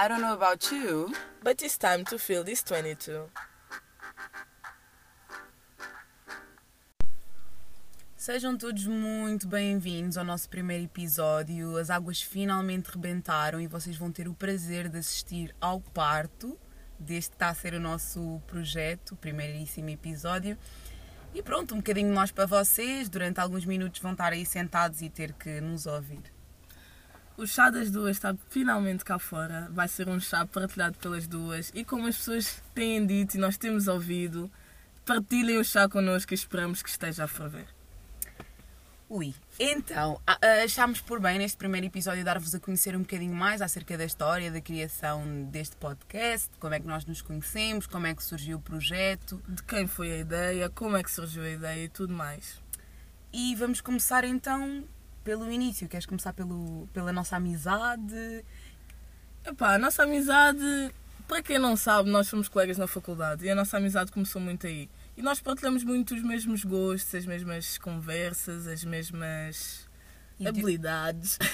I don't know about you. But it's time to feel this 22. Sejam todos muito bem-vindos ao nosso primeiro episódio. As águas finalmente rebentaram e vocês vão ter o prazer de assistir ao parto deste que está a ser o nosso projeto, o primeiríssimo episódio. E pronto, um bocadinho nós para vocês. Durante alguns minutos vão estar aí sentados e ter que nos ouvir. O chá das duas está finalmente cá fora. Vai ser um chá partilhado pelas duas. E como as pessoas têm dito e nós temos ouvido, partilhem o chá connosco e esperamos que esteja a ferver. Ui, então, a- achámos por bem neste primeiro episódio dar-vos a conhecer um bocadinho mais acerca da história, da criação deste podcast, como é que nós nos conhecemos, como é que surgiu o projeto. De quem foi a ideia, como é que surgiu a ideia e tudo mais. E vamos começar então pelo início. Queres começar pelo, pela nossa amizade? Epá, a nossa amizade, para quem não sabe, nós somos colegas na faculdade e a nossa amizade começou muito aí. E nós partilhamos muito os mesmos gostos, as mesmas conversas, as mesmas de- habilidades.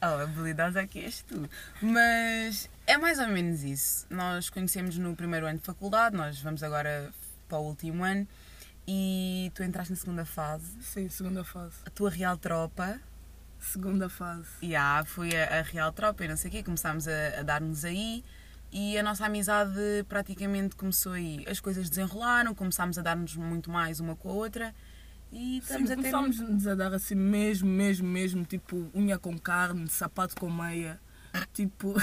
Oh, habilidades aqui és tu. Mas é mais ou menos isso. Nós conhecemos no primeiro ano de faculdade, nós vamos agora para o último ano e tu entraste na segunda fase. Sim, segunda fase. A tua real tropa, Segunda fase. e ah, foi a, a real tropa e não sei o quê, começámos a, a dar-nos aí e a nossa amizade praticamente começou aí. As coisas desenrolaram, começámos a dar-nos muito mais uma com a outra e Sim, estamos a ter. começámos a dar assim mesmo, mesmo, mesmo, tipo unha com carne, sapato com meia, tipo,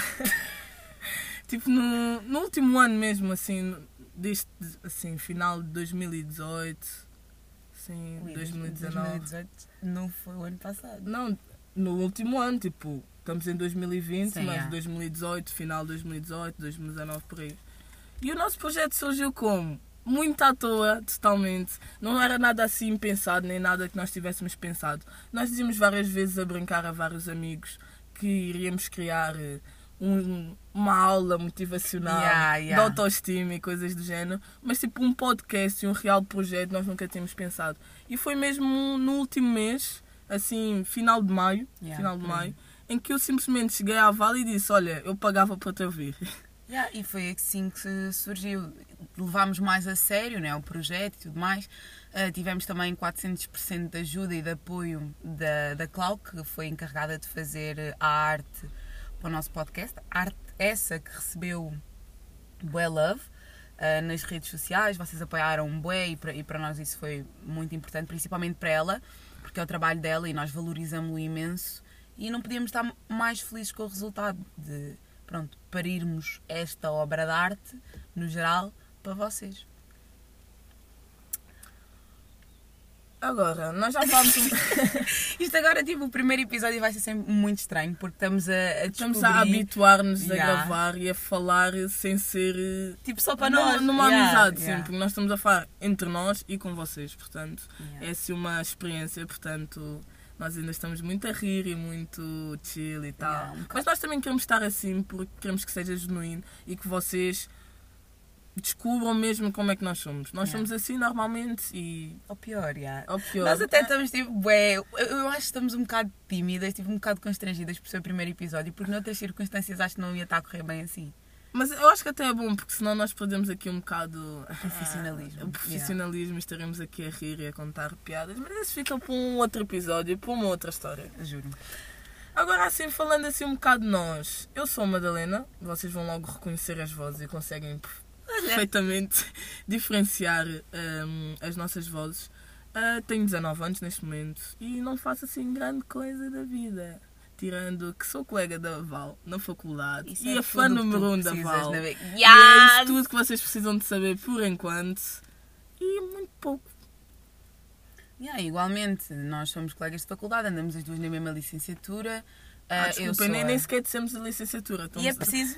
tipo no, no último ano mesmo, assim, deste, assim, final de 2018, sim, Ui, 2019. 2018 não foi o ano passado. Não, no último ano, tipo, estamos em 2020, Sim, mas é. 2018, final de 2018, 2019, por aí. E o nosso projeto surgiu como? Muito à toa, totalmente. Não era nada assim pensado, nem nada que nós tivéssemos pensado. Nós dizíamos várias vezes a brincar a vários amigos que iríamos criar eh, um- uma aula motivacional Yeah, yeah. de autoestima e coisas do género, mas tipo um podcast e um real projeto nós nunca tínhamos pensado. E foi mesmo no último mês, assim, final de maio, Yeah, final de maio, em que eu simplesmente cheguei à Vale e disse, olha, eu pagava para te ouvir. Yeah, e foi assim que surgiu. Levámos mais a sério né, o projeto e tudo mais. Ah, tivemos também 400% de ajuda e de apoio da, da Clau, que foi encarregada de fazer a arte para o nosso podcast. Arte essa que recebeu Bué Love ah, nas redes sociais. Vocês apoiaram Bué e para, e para nós isso foi muito importante, principalmente para ela, porque é o trabalho dela e nós valorizamos-o imenso. E não podíamos estar mais felizes com o resultado de, pronto, parirmos esta obra de arte, no geral, para vocês. Agora, nós já falamos um... Isto agora, tipo, o primeiro episódio vai ser sempre muito estranho, porque estamos a, a Estamos descobrir, a habituar-nos a Yeah. gravar e a falar sem ser tipo, só para nós. numa Yeah, amizade, yeah. sim, porque nós estamos a falar entre nós e com vocês, portanto, Yeah. é assim uma experiência, portanto, nós ainda estamos muito a rir e muito chill e tal. Um. Mas nós também queremos estar assim porque queremos que seja genuíno e que vocês descubram mesmo como é que nós somos. Nós Yeah. somos assim normalmente e Ou pior, yeah. ao pior. Nós até estamos tipo, bué, eu, eu acho que estamos um bocado tímidas, tipo, um bocado constrangidas por ser o primeiro episódio, porque noutras circunstâncias acho que não ia estar a correr bem assim. Mas eu acho que até é bom, porque senão nós perdemos aqui um bocado Profissionalismo, ah, o profissionalismo e estaremos aqui a rir e a contar piadas. Mas isso fica para um outro episódio, para uma outra história. Juro. Agora, assim, falando assim um bocado de nós, eu sou a Madalena, vocês vão logo reconhecer as vozes e conseguem perfeitamente diferenciar hum, as nossas vozes. Ah, tenho 19 anos neste momento e não faço assim grande coisa da vida. Tirando que sou colega da Val na faculdade Isso e é a fã número tu 1 um da Val. na vida. E é isso Yes! tudo que vocês precisam de saber por enquanto. E muito pouco. Yeah, igualmente, nós somos colegas de faculdade, andamos as duas na mesma licenciatura. Ah, Ah, eu desculpa, sou nem, a- nem sequer dissemos a licenciatura. E é preciso.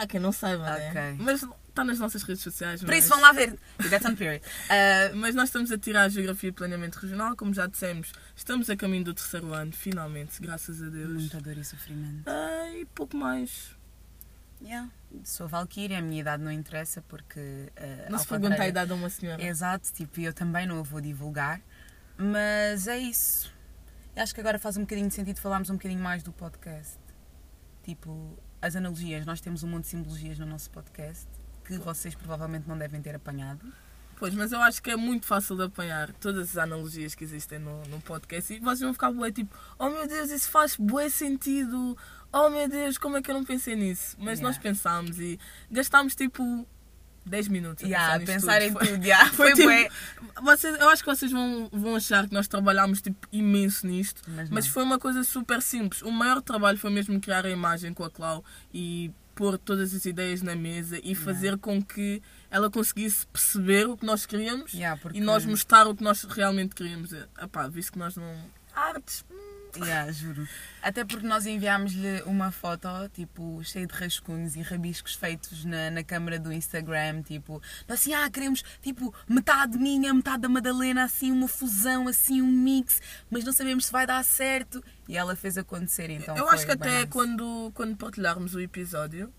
Há quem não saiba, né? Ok. Mas está nas nossas redes sociais. Por mas... isso vão lá ver. That's on period. Ah, Mas nós estamos a tirar a Geografia e Planeamento Regional, como já dissemos. Estamos a caminho do terceiro ano, finalmente, graças a Deus. muita dor e sofrimento. Ah, e pouco mais. Yeah. Sou Valkyria, a minha idade não interessa porque. ah, Não se pergunta a idade a uma senhora. Exato, tipo, eu também não a vou divulgar. Mas é isso. Eu acho que agora faz um bocadinho de sentido falarmos um bocadinho mais do podcast. tipo, as analogias, nós temos um monte de simbologias no nosso podcast que vocês provavelmente não devem ter apanhado. Pois, mas eu acho que é muito fácil de apanhar todas as analogias que existem no, no podcast e vocês vão ficar bué tipo, oh meu Deus, isso faz bué sentido, oh meu Deus, como é que eu não pensei nisso? Mas Yeah. nós pensámos e gastámos tipo 10 minutos a Yeah, pensar, pensar em tudo. tudo, yeah, Foi, tipo, bué. vocês, eu acho que vocês vão, vão achar que nós trabalhámos tipo, imenso nisto, Mas mas foi uma coisa super simples. O maior trabalho foi mesmo criar a imagem com a Clau e pôr todas as ideias na mesa e fazer com que ela conseguisse perceber o que nós queríamos Yeah, porque- e nós mostrar o que nós realmente queríamos. Epá, visto que nós não. Artes. Yeah, juro. Até porque nós enviámos-lhe uma foto, tipo, cheia de rascunhos e rabiscos feitos na, na câmara do Instagram, tipo, nós assim, ah, queremos, tipo, metade minha, metade da Madalena, assim, uma fusão, assim, um mix, mas não sabemos se vai dar certo. E ela fez acontecer, então eu acho que até quando, quando partilharmos o episódio,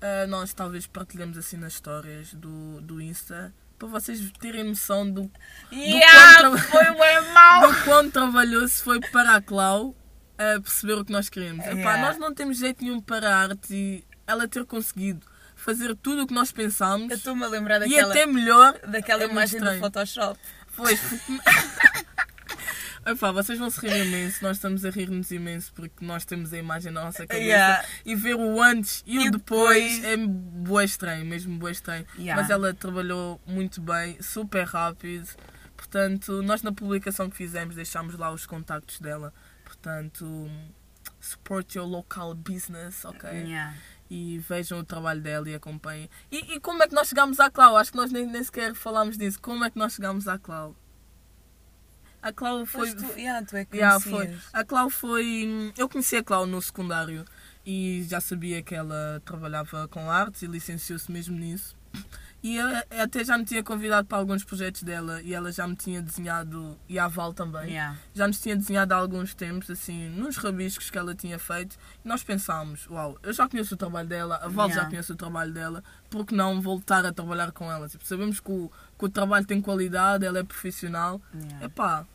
ah, nós talvez partilhamos assim nas histórias do, do Insta. Para vocês terem noção do, Yeah, quão tra- do quão trabalhoso foi para a Clau a perceber o que nós queremos. Epá, Yeah. nós não temos jeito nenhum para a arte e ela ter conseguido fazer tudo o que nós pensámos Eu estou-me a lembrar e daquela, até melhor daquela é imagem do. Photoshop. Pois, porque... Epá, vocês vão se rir imenso, nós estamos a rir-nos imenso porque nós temos a imagem na nossa cabeça Yeah. e ver o antes e, E o depois, depois. é bué estranho, mesmo bué estranho. Yeah. Mas ela trabalhou muito bem, super rápido. Portanto, nós na publicação que fizemos deixámos lá os contactos dela. Portanto, support your local business, ok? Yeah. E vejam o trabalho dela e acompanhem. E, e como é que nós chegámos à Clau? Acho que nós nem, nem sequer falámos disso. Como é que nós chegámos à Clau? A Clau foi. Pois tu, yeah, tu é que Yeah, foi. A Clau foi. Eu conheci a Clau no secundário e já sabia que ela trabalhava com artes e licenciou-se mesmo nisso. E eu até já me tinha convidado para alguns projetos dela e ela já me tinha desenhado, e a Val também, Yeah. já nos tinha desenhado há alguns tempos, assim, nos rabiscos que ela tinha feito. E nós pensámos, uau, eu já conheço o trabalho dela, a Val já Yeah. conhece o trabalho dela, por que não voltar a trabalhar com ela? Tipo, sabemos que o, que o trabalho tem qualidade, ela é profissional. Yeah. Epá,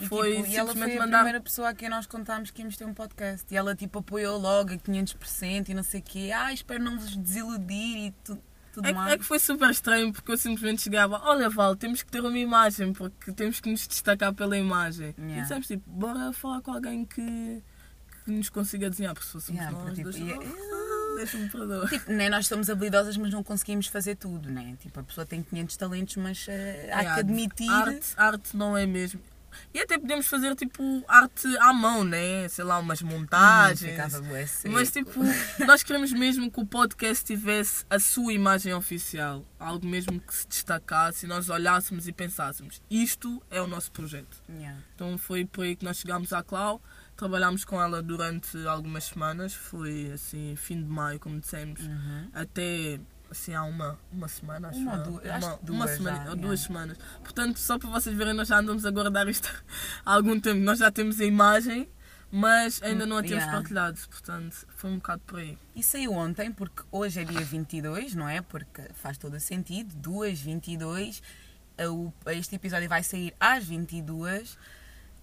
E, foi tipo, e ela foi a mandar. primeira pessoa a quem nós contámos que íamos ter um podcast. E ela tipo apoiou logo a 500% e não sei o quê. Ah, espero não vos desiludir e tu, tudo É, mais. é que foi super estranho porque eu simplesmente chegava, olha Val, temos que ter uma imagem porque temos que nos destacar pela imagem. Yeah. E dissemos tipo, bora falar com alguém que, que nos consiga desenhar, porque se fôssemos Yeah, nós, porque, tipo, e- Perdoar. Tipo, né, nós somos habilidosas, mas não conseguimos fazer tudo, né? Tipo, a pessoa tem 500 talentos, mas eh, há Yeah, que admitir. Arte, arte não é mesmo. E até podemos fazer tipo arte à mão, né? Sei lá, umas Hum, montagens. seco. Mas tipo, nós queremos mesmo que o podcast tivesse a sua imagem oficial. Algo mesmo que se destacasse e nós olhássemos e pensássemos, isto é o nosso projeto. Yeah. Então foi por aí que nós chegámos à Clau. Trabalhámos com ela durante algumas semanas. Foi assim, fim de maio, como dissemos, Uhum. até assim há uma, uma semana, acho Uma duas- acho uma, que uma duas semana já, ou duas yeah. semanas. Portanto, só para vocês verem, nós já andamos a guardar isto há algum tempo. Nós já temos a imagem, mas ainda não a temos Yeah. partilhado. Portanto, foi um bocado por aí. E saiu ontem, porque hoje é dia 22, não é? Porque faz todo o sentido. 2, 22. Eh, o- Este episódio vai sair às 22.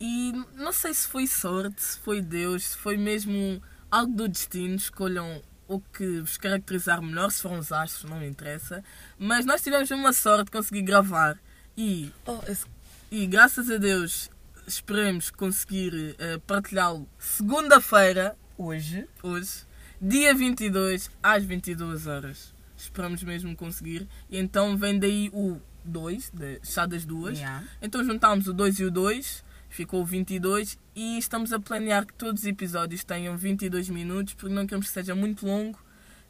E não sei se foi sorte, se foi Deus, se foi mesmo algo do destino. Escolham o que vos caracterizar melhor, se foram os astros, não me interessa. Mas nós tivemos uma sorte de conseguir gravar. E, Oh, esse- e graças a Deus, esperemos conseguir eh, partilhá-lo segunda-feira, hoje. hoje, dia 22, às 22 horas. Esperamos mesmo conseguir. E então vem daí o 2, de chá das duas. Yeah. Então juntámos o 2 e o 2, ficou o 22 e estamos a planear que todos os episódios tenham 22 minutos, porque não queremos que seja muito longo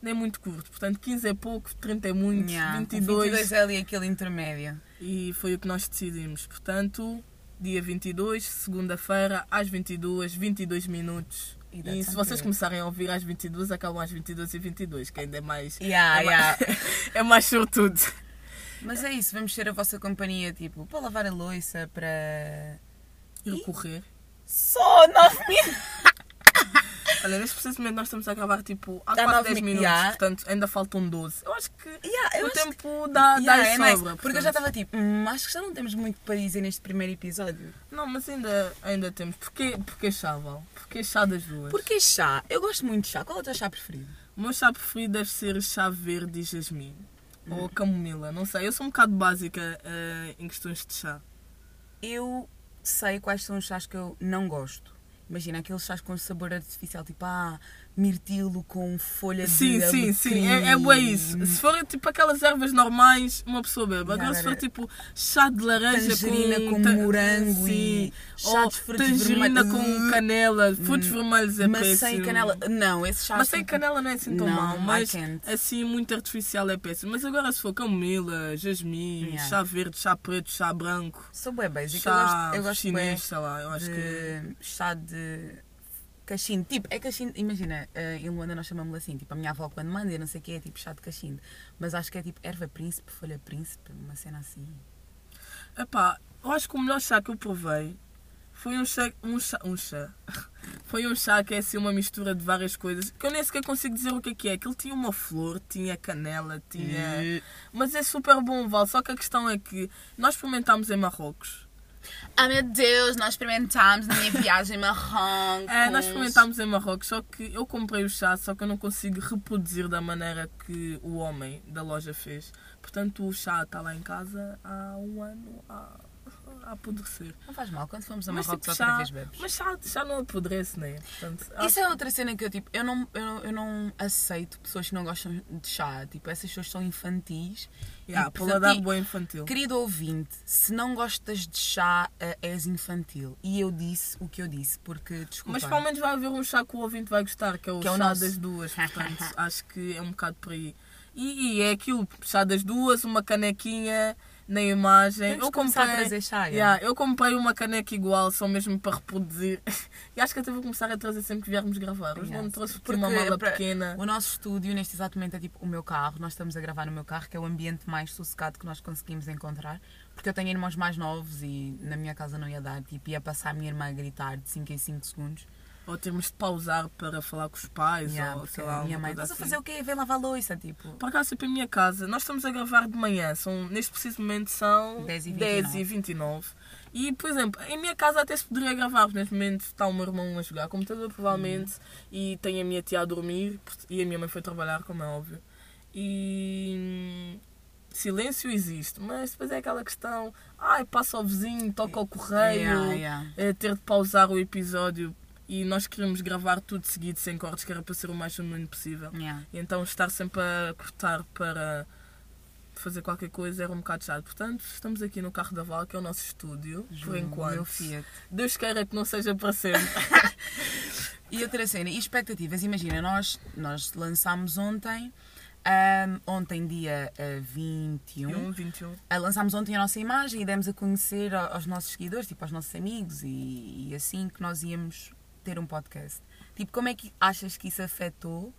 nem muito curto. Portanto, 15 é pouco, 30 é muito, Yeah. O 22, 22 é ali aquele intermédio. e foi o que nós decidimos. Portanto, dia 22, segunda-feira, às 22, 22 minutos. E E, se vocês good. começarem a ouvir às 22, acabam às 22 e 22, que ainda é mais. Yeah, é, yeah. mais é mais sortudo. Mas é isso, vamos ser a vossa companhia, tipo, para lavar a louça, para. Ir correr. Só 9 minutos! Olha, neste preciso momento nós estamos a gravar tipo há Há quase nove 10 mi- minutos, Yeah. portanto ainda faltam 12. Eu acho que Yeah, eu o tempo dá, que- dá Yeah, e é nice, sobra. Porque eu já estava tipo, hum, acho que já não temos muito para dizer neste primeiro episódio. Não, mas ainda, ainda temos. Porquê, porquê chá, Val? Porquê chá das duas? Porque chá, eu gosto muito de chá. Qual é o teu chá preferido? O meu chá preferido deve ser chá verde e jasmim. Hum. Ou camomila, não sei. Eu sou um bocado básica eh, em questões de chá. Eu sei quais são os chás que eu não gosto. Imagina aqueles chás com sabor artificial, tipo, ah, mirtilo com folha Sim, de sim, sim, é, é bué isso. Se for tipo aquelas ervas normais, uma pessoa bebe. Agora se for tipo chá de laranja Tangerina com, ta- morango sim. e chá de frutos tangerina vermelhos. com canela, frutos vermelhos é péssimo. e canela. Não, esse chá. Mas sem canela não é assim tão Não, mau, I mas assim muito artificial é péssimo. Mas agora se for camomila, jasmim, Yeah. chá verde, chá preto, chá branco, Sou bem basic. chá eu gosto, eu gosto chinês, sei lá, eu acho que... de chá de cachimbo. Tipo, é cachimbo. Imagina, eh, em Luanda nós chamamos assim. Tipo, a minha avó quando manda, eu não sei o que é tipo chá de cachimbo. Mas acho que é tipo erva príncipe, folha príncipe, uma cena assim. Epá, eu acho que o melhor chá que eu provei foi um chá, um chá, um chá. Foi um chá que é assim uma mistura de várias coisas que eu nem sequer consigo dizer o que é que é. Aquilo tinha uma flor, tinha canela, tinha. Mas é super bom, Val. Só que a questão é que nós experimentámos em Marrocos. Ah meu Deus, nós experimentámos na minha viagem a Marrocos. É, nós experimentámos em Marrocos, só que eu comprei o chá, só que eu não consigo reproduzir da maneira que o homem da loja fez. Portanto, o chá está lá em casa há um ano a, a apodrecer. Não faz mal, quando fomos a Mas, Marrocos tipo, outra chá- vez bebes. Mas chá, chá não apodrece, né? Portanto, Isso é outra cena que eu tipo, eu não, eu, não- eu não aceito pessoas que não gostam de chá. Tipo, essas pessoas são infantis. yeah, E, paladar bom infantil. Querido ouvinte, se não gostas de chá, eh, és infantil. E eu disse o que eu disse, porque, desculpa. Mas pelo menos vai haver um chá que o ouvinte vai gostar, que é o Que é o chá nosso. das duas. Portanto, acho que é um bocado por aí. E, e é aquilo, chá das duas, uma canequinha na imagem. Temos eu começar a comprei, trazer chá. Yeah, eu comprei uma caneca igual, só mesmo para reproduzir. e acho que até vou começar a trazer sempre que viermos gravar. Hoje Yeah. não trouxe porque Porque uma mala para- pequena. O nosso estúdio, neste exato momento, é tipo o meu carro. Nós estamos a gravar no meu carro, que é o ambiente mais sossegado que nós conseguimos encontrar. Porque eu tenho irmãos mais novos e na minha casa não ia dar. Tipo, ia passar a minha irmã a gritar de 5 em 5 segundos. Ou termos de pausar para falar com os pais, Yeah, ou sei lá. a minha mãe, estás a assim. fazer o quê? Vem lavar a louça, tipo. Por acaso, sempre em minha casa, nós estamos a gravar de manhã, são, neste preciso momento são 10 e 10 e 29. E, por exemplo, em minha casa até se poderia gravar, porque neste momento está o meu irmão a jogar computador, provavelmente, e tem a minha tia a dormir, e a minha mãe foi trabalhar, como é óbvio. E. hum, Silêncio existe, mas depois é aquela questão: ai, passa ao vizinho, toca ao correio, Yeah, yeah. é ter de pausar o episódio. E nós queríamos gravar tudo seguido, sem cortes, que era para ser o mais genuíno possível. Yeah. E então estar sempre a cortar para fazer qualquer coisa era um bocado chato. Portanto, estamos aqui no carro da Val, que é o nosso estúdio, por Juro, enquanto. Meu Fiat. Deus queira que não seja para sempre. E outra cena, e expectativas, imagina, nós, nós lançámos ontem, ahm, ontem dia ah, 21, 1, 21. ah, lançámos ontem a nossa imagem e demos a conhecer aos nossos seguidores, tipo aos nossos amigos e, e assim que nós íamos ter um podcast. Tipo, como é que achas que isso afetou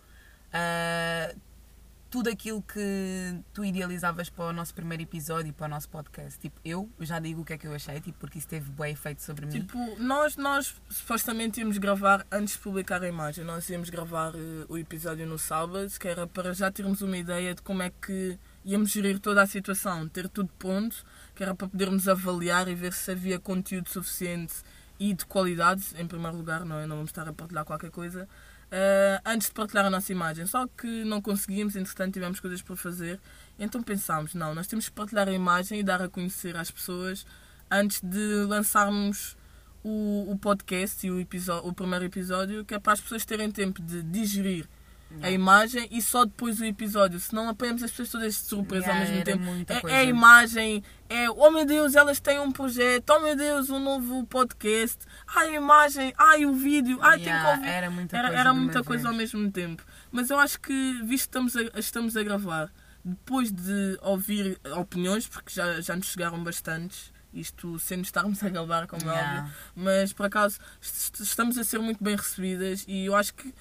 ah, tudo aquilo que tu idealizavas para o nosso primeiro episódio e para o nosso podcast? Tipo, eu já digo o que é que eu achei, tipo, porque isso teve bom efeito sobre mim. Tipo, nós, nós supostamente íamos gravar antes de publicar a imagem. Nós íamos gravar eh, o episódio no sábado, que era para já termos uma ideia de como é que íamos gerir toda a situação, ter tudo pronto, que era para podermos avaliar e ver se havia conteúdo suficiente e de qualidade, em primeiro lugar, não é? Não vamos estar a partilhar qualquer coisa. eh, antes de partilhar a nossa imagem, só que não conseguimos, entretanto tivemos coisas para fazer, então pensámos, não, nós temos que partilhar a imagem e dar a conhecer às pessoas antes de lançarmos o, o podcast e o, episódio, o primeiro episódio, que é para as pessoas terem tempo de digerir a imagem e só depois o episódio, senão apanhamos as pessoas todas de surpresa Yeah, ao mesmo tempo. É, é a imagem, é oh meu Deus, elas têm um projeto, oh meu Deus, um novo podcast, ai a imagem, ai o vídeo, ai tem que Yeah, ouvir. era muita Era, coisa. era muita coisa vez. ao mesmo tempo. Mas eu acho que, visto que estamos a, estamos a gravar, depois de ouvir opiniões, porque já, já nos chegaram bastantes, isto sem nos estarmos a gravar, como é Yeah. óbvio, mas por acaso est- estamos a ser muito bem recebidas e eu acho que,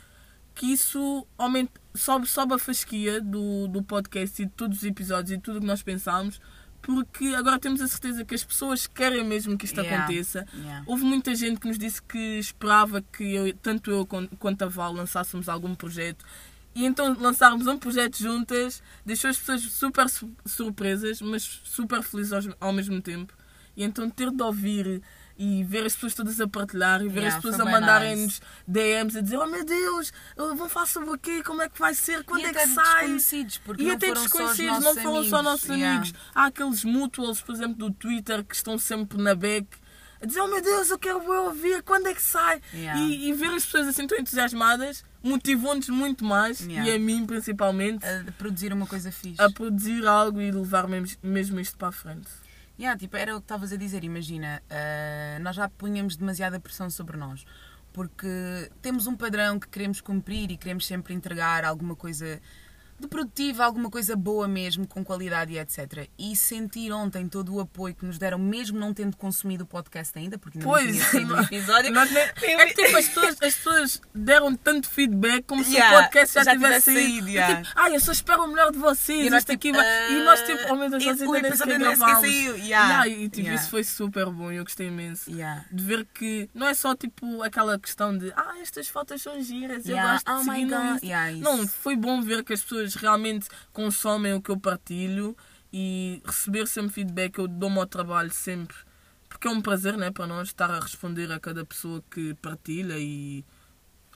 que isso aumenta, sobe, sobe a fasquia do, do podcast e de todos os episódios e de tudo o que nós pensámos porque agora temos a certeza que as pessoas querem mesmo que isto Yeah. aconteça. Yeah. Houve muita gente que nos disse que esperava que eu- tanto eu quan- quanto a Val lançássemos algum projeto. E então lançarmos um projeto juntas deixou as pessoas super su- surpresas, mas super felizes ao, ao mesmo tempo. E então ter de ouvir e ver as pessoas todas a partilhar e ver Yeah, as pessoas a mandarem-nos nice. DMs a dizer: Oh meu Deus, vão falar sobre o quê? Como é que vai ser? Quando e é que sai? E até só desconhecidos, não foram só amigos. nossos Yeah. amigos. Há aqueles mutuals, por exemplo, do Twitter que estão sempre na back a dizer: Oh meu Deus, eu quero ouvir, quando é que sai? Yeah. E, e ver as pessoas assim tão entusiasmadas motivou-nos muito mais, Yeah. e a mim principalmente, A produzir uma coisa fixe. a produzir algo e levar mesmo, mesmo isto para a frente. Yeah, tipo, era o que estavas a dizer, imagina, ah, nós já punhamos demasiada pressão sobre nós, porque temos um padrão que queremos cumprir e queremos sempre entregar alguma coisa de produtivo, alguma coisa boa mesmo, com qualidade e etc. E sentir ontem todo o apoio que nos deram, mesmo não tendo consumido o podcast ainda, porque ainda Pois, não tinha saído o episódio. nós nem- é que tipo, as pessoas, as pessoas deram tanto feedback como se Yeah, o podcast já, já tivesse saído. E yeah. tipo, ah, eu só espero o melhor de vocês. E nós, tipo, aqui vai... E nós tipo, oh meu Deus, ah, nós o ainda nem sequer gravámos. yeah, e tipo, isso foi super bom eu gostei imenso. De ver que não é só tipo aquela questão de ah, estas fotos são giras, eu gosto de oh my seguir no God, Insta." yeah, isso. Não, foi bom ver que as pessoas realmente consomem o que eu partilho e receber sempre feedback. Eu dou-me ao trabalho sempre. Porque é um prazer né, para nós estar a responder a cada pessoa que partilha e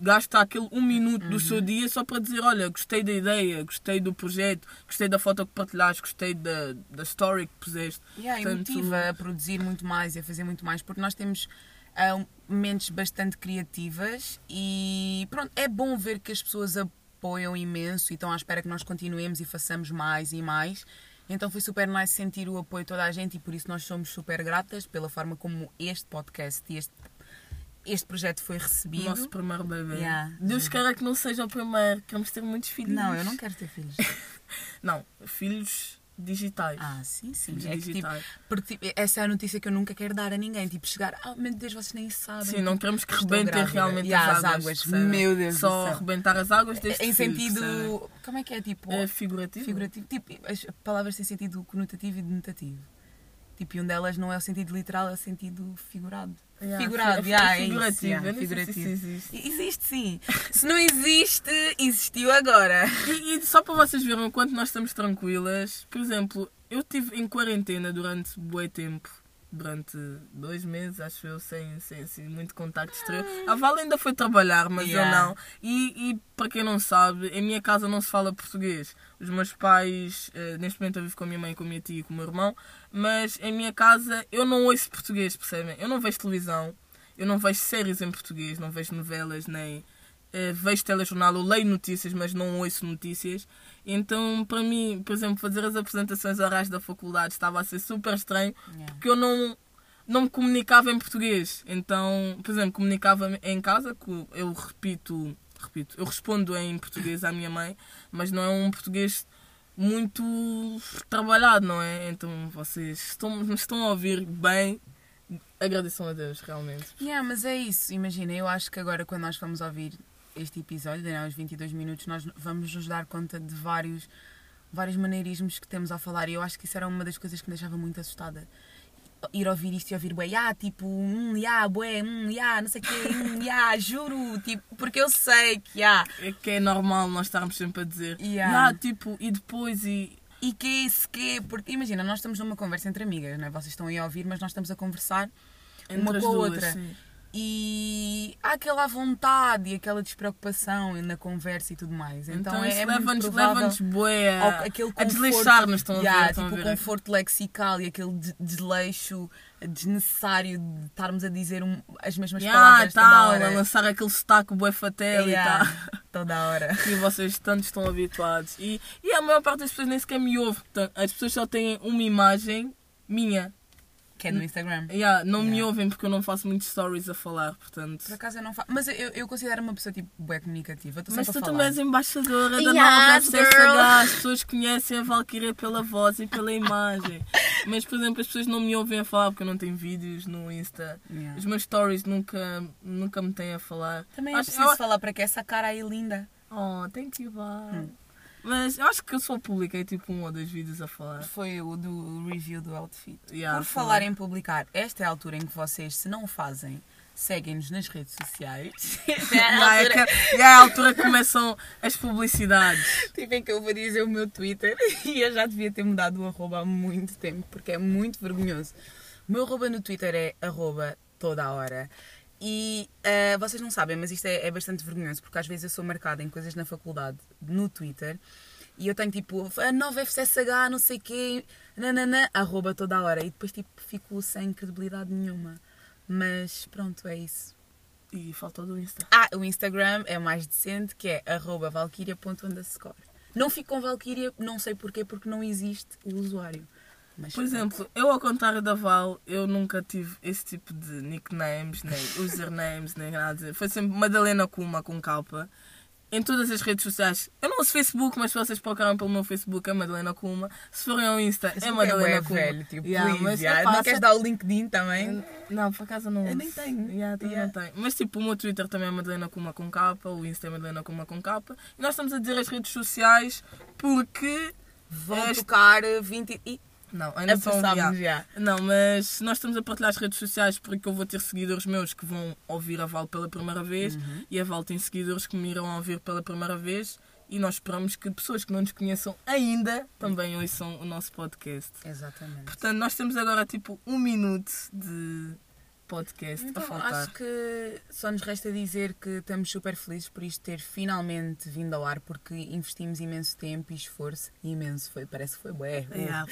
gasta aquele um minuto do Uhum. seu dia só para dizer: Olha, gostei da ideia, gostei do projeto, gostei da foto que partilhaste, gostei da, da story que puseste. Yeah, e Portanto, motiva a produzir muito mais e a fazer muito mais, porque nós temos ah, mentes bastante criativas e pronto, é bom ver que as pessoas apoiam imenso e estão à espera que nós continuemos e façamos mais e mais. Então foi super nice sentir o apoio de toda a gente e por isso nós somos super gratas pela forma como este podcast e este, este projeto foi recebido. nosso primeiro bebê. Yeah. Deus queira que não seja o primeiro, queremos ter muitos filhos. Não, eu não quero ter filhos. Não, filhos digitais. Ah, sim, sim. É que, tipo, digitais. porque tipo, essa é a notícia que eu nunca quero dar a ninguém. Tipo, chegar, ah, meu Deus, vocês nem sabem. Sim, não queremos que rebentem realmente as as águas. percebem? Meu Deus Só rebentar as águas deste em sentido. Como é que é? Tipo. É figurativo. figurativo. Tipo, as palavras têm sentido conotativo e denotativo. Tipo, e um delas não é o sentido literal, é o sentido figurado. Yeah, figurado, fi- yeah, é figurativo. yeah, se figurativo. isso existe. Existe sim. Se não existe, existiu agora. E, e só para vocês verem o quanto nós estamos tranquilas, por exemplo, eu estive em quarentena durante bué tempo. Durante dois meses, acho eu, sem, sem assim, muito contacto exterior. A Val ainda foi trabalhar, mas Yeah. eu não. E, e para quem não sabe, em minha casa não se fala português. Os meus pais, eh, neste momento eu vivo com a minha mãe, com a minha tia e com o meu irmão, mas em minha casa eu não ouço português, percebem? Eu não vejo televisão, eu não vejo séries em português, não vejo novelas, nem eh, vejo telejornal, eu leio notícias, mas não ouço notícias. Então, para mim, por exemplo, fazer as apresentações orais da faculdade estava a ser super estranho, porque eu não, não me comunicava em português. Então, por exemplo, comunicava em casa, eu repito, repito, eu respondo em português à minha mãe, mas não é um português muito trabalhado, não é? Então, vocês estão, me estão a ouvir bem, agradeçam a Deus, realmente. Yeah, mas é isso. Imagina, eu acho que agora, quando nós vamos ouvir este episódio, né, aos 22 minutos, nós vamos nos dar conta de vários, vários maneirismos que temos a falar. E eu acho que isso era uma das coisas que me deixava muito assustada. Ir ouvir isto e ouvir bué, ah, tipo, hum, yeah, bué, hum, yeah, não sei o quê, hum, yeah, juro, tipo, porque eu sei que, yeah, É que é normal nós estarmos sempre a dizer. "Ah, tipo, e depois, e e que esse que, porque imagina, nós estamos numa conversa entre amigas, né? vocês estão aí a ouvir, mas nós estamos a conversar entre uma com a duas, outra. sim. E há aquela vontade e aquela despreocupação na conversa e tudo mais. Então, Então, é, isso é leva-nos ao- a, a desleixar-nos, estão a ver? Yeah, estão a tipo o ver? conforto lexical e aquele de- desleixo desnecessário de estarmos a dizer um- as mesmas Yeah, palavras toda tal, hora. a lançar aquele sotaque bué fatel Yeah, e tal. toda a hora. que vocês tanto estão habituados. E, e a maior parte das pessoas nem sequer me ouve. Portanto, as pessoas só têm uma imagem minha. Que é no Instagram. Yeah, não me Yeah. ouvem porque eu não faço muitos stories a falar, portanto. Por acaso eu não faço. Mas eu, eu considero uma pessoa tipo bué comunicativa. Mas tu também és embaixadora da Yes, nova. FCSH. As pessoas conhecem a Valkyria pela voz e pela imagem. Mas, por exemplo, as pessoas não me ouvem a falar porque eu não tenho vídeos no Insta. Yeah. Os meus stories nunca, nunca me têm a falar. Também é Acho- preciso eu- falar para que essa cara aí linda. Oh, thank you, Val. Hum. Mas eu acho que eu só publiquei tipo um ou dois vídeos a falar. Foi o do review do outfit. Yeah, Por foi. falar em publicar, esta é a altura em que vocês, se não o fazem, seguem-nos nas redes sociais. É a é, altura, é a altura que começam as publicidades. tipo, em que eu vou dizer o meu Twitter e eu já devia ter mudado o arroba há muito tempo, porque é muito vergonhoso. O meu arroba no Twitter é arroba toda a hora. E eh, vocês não sabem, mas isto é, é bastante vergonhoso, porque às vezes eu sou marcada em coisas na faculdade, no Twitter, e eu tenho tipo, a nova FCSH, não sei quê, nananã, arroba toda a hora, e depois tipo fico sem credibilidade nenhuma. Mas pronto, é isso. E faltou do Insta. Ah, o Instagram é mais decente, que é arroba valkyria.underscore. Não fico com Valkyria, não sei porquê, porque não existe o usuário. Mas Por exemplo, eu ao contrário da Val, eu nunca tive esse tipo de nicknames, nem usernames, nem nada. Foi sempre Madalena Kuma com calpa. Em todas as redes sociais. Eu não uso Facebook, mas se vocês procurarem pelo meu Facebook é Madalena Kuma. Se forem ao Insta é Madalena é Kuma. velho, tipo, Yeah, please, mas, yeah. epá, Não queres dar o LinkedIn também? Não, por acaso não Eu nem tenho. Yeah, Yeah. não tenho. Mas tipo, o meu Twitter também é Madalena Kuma com capa, o Insta é Madalena Kuma com capa. E nós estamos a dizer as redes sociais porque. Vão Este- tocar 20... E Não, ainda são. apressámos yeah. já. Não, mas nós estamos a partilhar as redes sociais porque eu vou ter seguidores meus que vão ouvir a Val pela primeira vez Uhum. e a Val tem seguidores que me irão ouvir pela primeira vez e nós esperamos que pessoas que não nos conheçam ainda também ouçam o nosso podcast. Exatamente. Portanto, nós temos agora tipo um minuto de podcast Então, a faltar. acho que só nos resta dizer que estamos super felizes por isto ter finalmente vindo ao ar, porque investimos imenso tempo e esforço. Imenso foi, parece que foi bué. Yeah.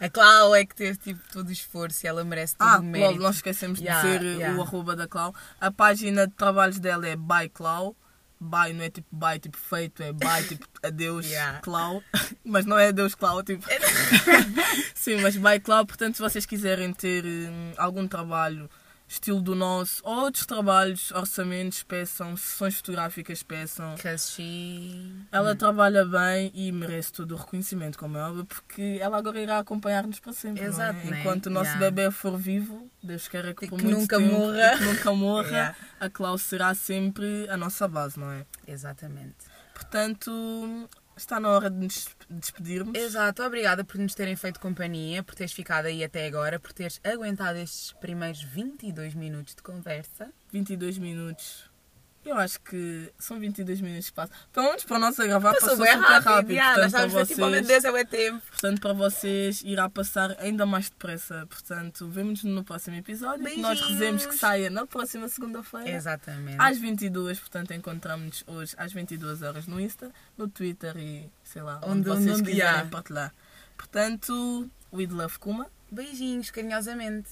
A Clau é que teve tipo, todo o esforço e ela merece todo Ah, o mérito. logo nós esquecemos de Yeah, dizer yeah. o arroba da Clau. A página de trabalhos dela é by Clau. By não é tipo by tipo feito, é by tipo adeus Yeah. Clau. Mas não é adeus Clau, tipo. Sim, mas by Clau, portanto, se vocês quiserem ter algum trabalho estilo do nosso, ou outros trabalhos, orçamentos, peçam, sessões fotográficas, peçam. Because she... Ela trabalha bem e merece todo o reconhecimento, como é óbvio, porque ela agora irá acompanhar-nos para sempre. Exato, não é? né? Enquanto o nosso Yeah. bebê for vivo, Deus queira que que nunca tempo, morra. que nunca morra, Yeah. a Clau será sempre a nossa base, não é? Exatamente. Portanto, está na hora de nos despedirmos. Exato, obrigada por nos terem feito companhia, por teres ficado aí até agora, por teres aguentado estes primeiros 22 minutos de conversa. 22 minutos. Eu acho que são 22 minutos de espaço. Pelo menos para nós a gravar Passou passou super rápido, rápido. yeah, nós Portanto, para estávamos a tipo, oh meu vocês, Deus, é o tempo. portanto, para vocês irá passar ainda mais depressa. Portanto, vemo-nos no próximo episódio. que Nós Beijinhos. rezemos que saia na próxima segunda-feira. Exatamente. Às 22, portanto, encontramos-nos hoje às 22 horas no Insta, no Twitter e sei lá, onde, Onde- vocês onde quiserem há. partilhar. Portanto, with love Kuma. Beijinhos, carinhosamente.